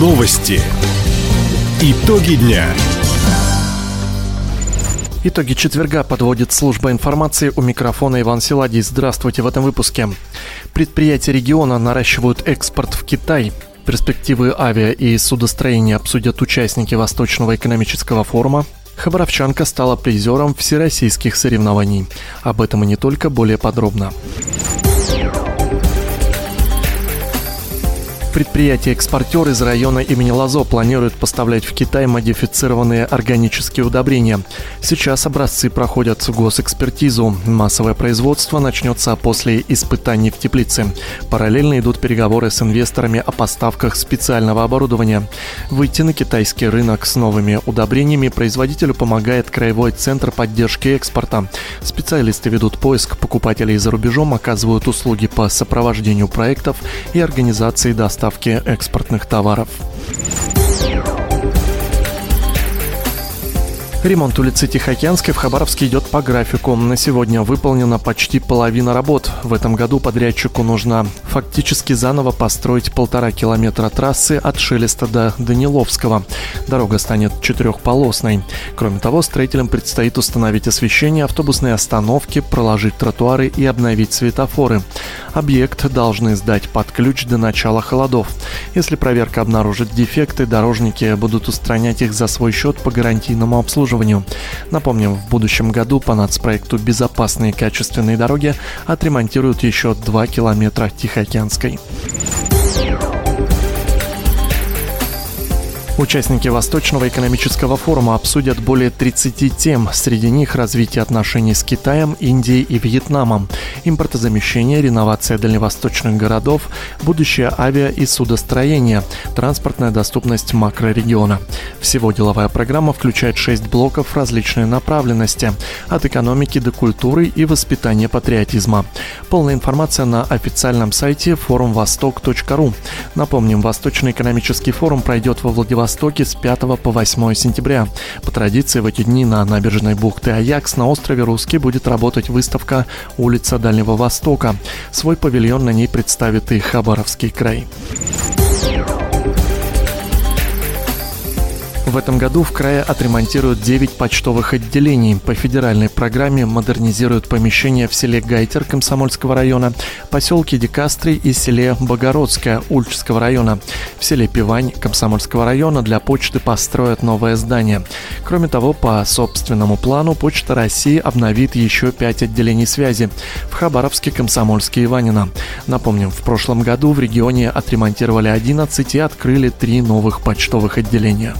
Новости. Итоги дня. Итоги четверга подводит служба информации у микрофона Иван Силадий. Здравствуйте в этом выпуске. Предприятия региона наращивают экспорт в Китай. Перспективы авиа и судостроения обсудят участники Восточного экономического форума. Хабаровчанка стала призером всероссийских соревнований. Об этом и не только, более подробно. Предприятие-экспортер из района имени Лазо планирует поставлять в Китай модифицированные органические удобрения. Сейчас образцы проходят госэкспертизу. Массовое производство начнется после испытаний в теплице. Параллельно идут переговоры с инвесторами о поставках специального оборудования. Выйти на китайский рынок с новыми удобрениями производителю помогает Краевой центр поддержки экспорта. Специалисты ведут поиск покупателей за рубежом, оказывают услуги по сопровождению проектов и организации доставки поставки экспортных товаров. Ремонт улицы Тихоокеанской в Хабаровске идет по графику. На сегодня выполнена почти половина работ. В этом году подрядчику нужно фактически заново построить полтора километра трассы от Шелеста до Даниловского. Дорога станет четырехполосной. Кроме того, строителям предстоит установить освещение, автобусные остановки, проложить тротуары и обновить светофоры. Объект должны сдать под ключ до начала холодов. Если проверка обнаружит дефекты, дорожники будут устранять их за свой счет по гарантийному обслуживанию обслуживанию. Напомним, в будущем году по нацпроекту «Безопасные качественные дороги» отремонтируют еще 2 километра Тихоокеанской. Участники Восточного экономического форума обсудят более 30 тем. Среди них развитие отношений с Китаем, Индией и Вьетнамом, импортозамещение, реновация дальневосточных городов, будущее авиа- и судостроение, транспортная доступность макрорегиона. Всего деловая программа включает 6 блоков различной направленности – от экономики до культуры и воспитания патриотизма. Полная информация на официальном сайте forumvostok.ru. Напомним, Восточный экономический форум пройдет во Владивостоке Востоке с 5 по 8 сентября. По традиции в эти дни на набережной бухты Аякс на острове Русский будет работать выставка «Улица Дальнего Востока». Свой павильон на ней представит и Хабаровский край. В этом году в крае отремонтируют 9 почтовых отделений. По федеральной программе модернизируют помещения в селе Гайтер Комсомольского района, поселке Декастрий и селе Богородское Ульчского района. В селе Пивань Комсомольского района для почты построят новое здание. Кроме того, по собственному плану Почта России обновит еще 5 отделений связи в Хабаровске, Комсомольске и Ванина. Напомним, в прошлом году в регионе отремонтировали 11 и открыли 3 новых почтовых отделения.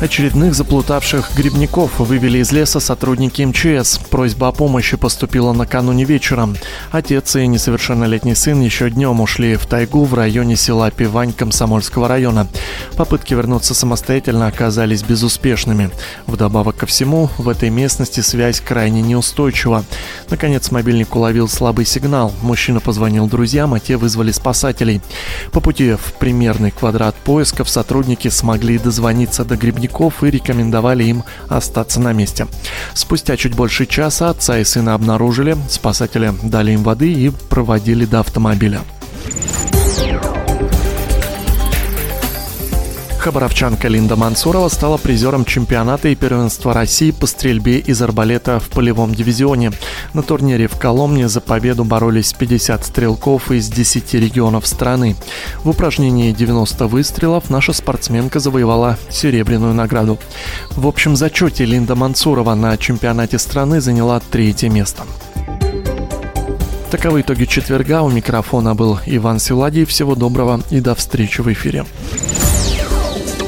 Очередных заплутавших грибников вывели из леса сотрудники МЧС. Просьба о помощи поступила накануне вечером. Отец и несовершеннолетний сын еще днем ушли в тайгу в районе села Пивань Комсомольского района. Попытки вернуться самостоятельно оказались безуспешными. Вдобавок ко всему, в этой местности связь крайне неустойчива. Наконец, мобильник уловил слабый сигнал. Мужчина позвонил друзьям, а те вызвали спасателей. По пути в примерный квадрат поисков сотрудники смогли дозвониться до грибников проводников и рекомендовали им остаться на месте. Спустя чуть больше часа отца и сына обнаружили, спасатели дали им воды и проводили до автомобиля. Хабаровчанка Линда Мансурова стала призером чемпионата и первенства России по стрельбе из арбалета в полевом дивизионе. На турнире в Коломне за победу боролись 50 стрелков из 10 регионов страны. В упражнении 90 выстрелов наша спортсменка завоевала серебряную награду. В общем зачете Линда Мансурова на чемпионате страны заняла третье место. Таковы итоги четверга. У микрофона был Иван Силадий. Всего доброго и до встречи в эфире.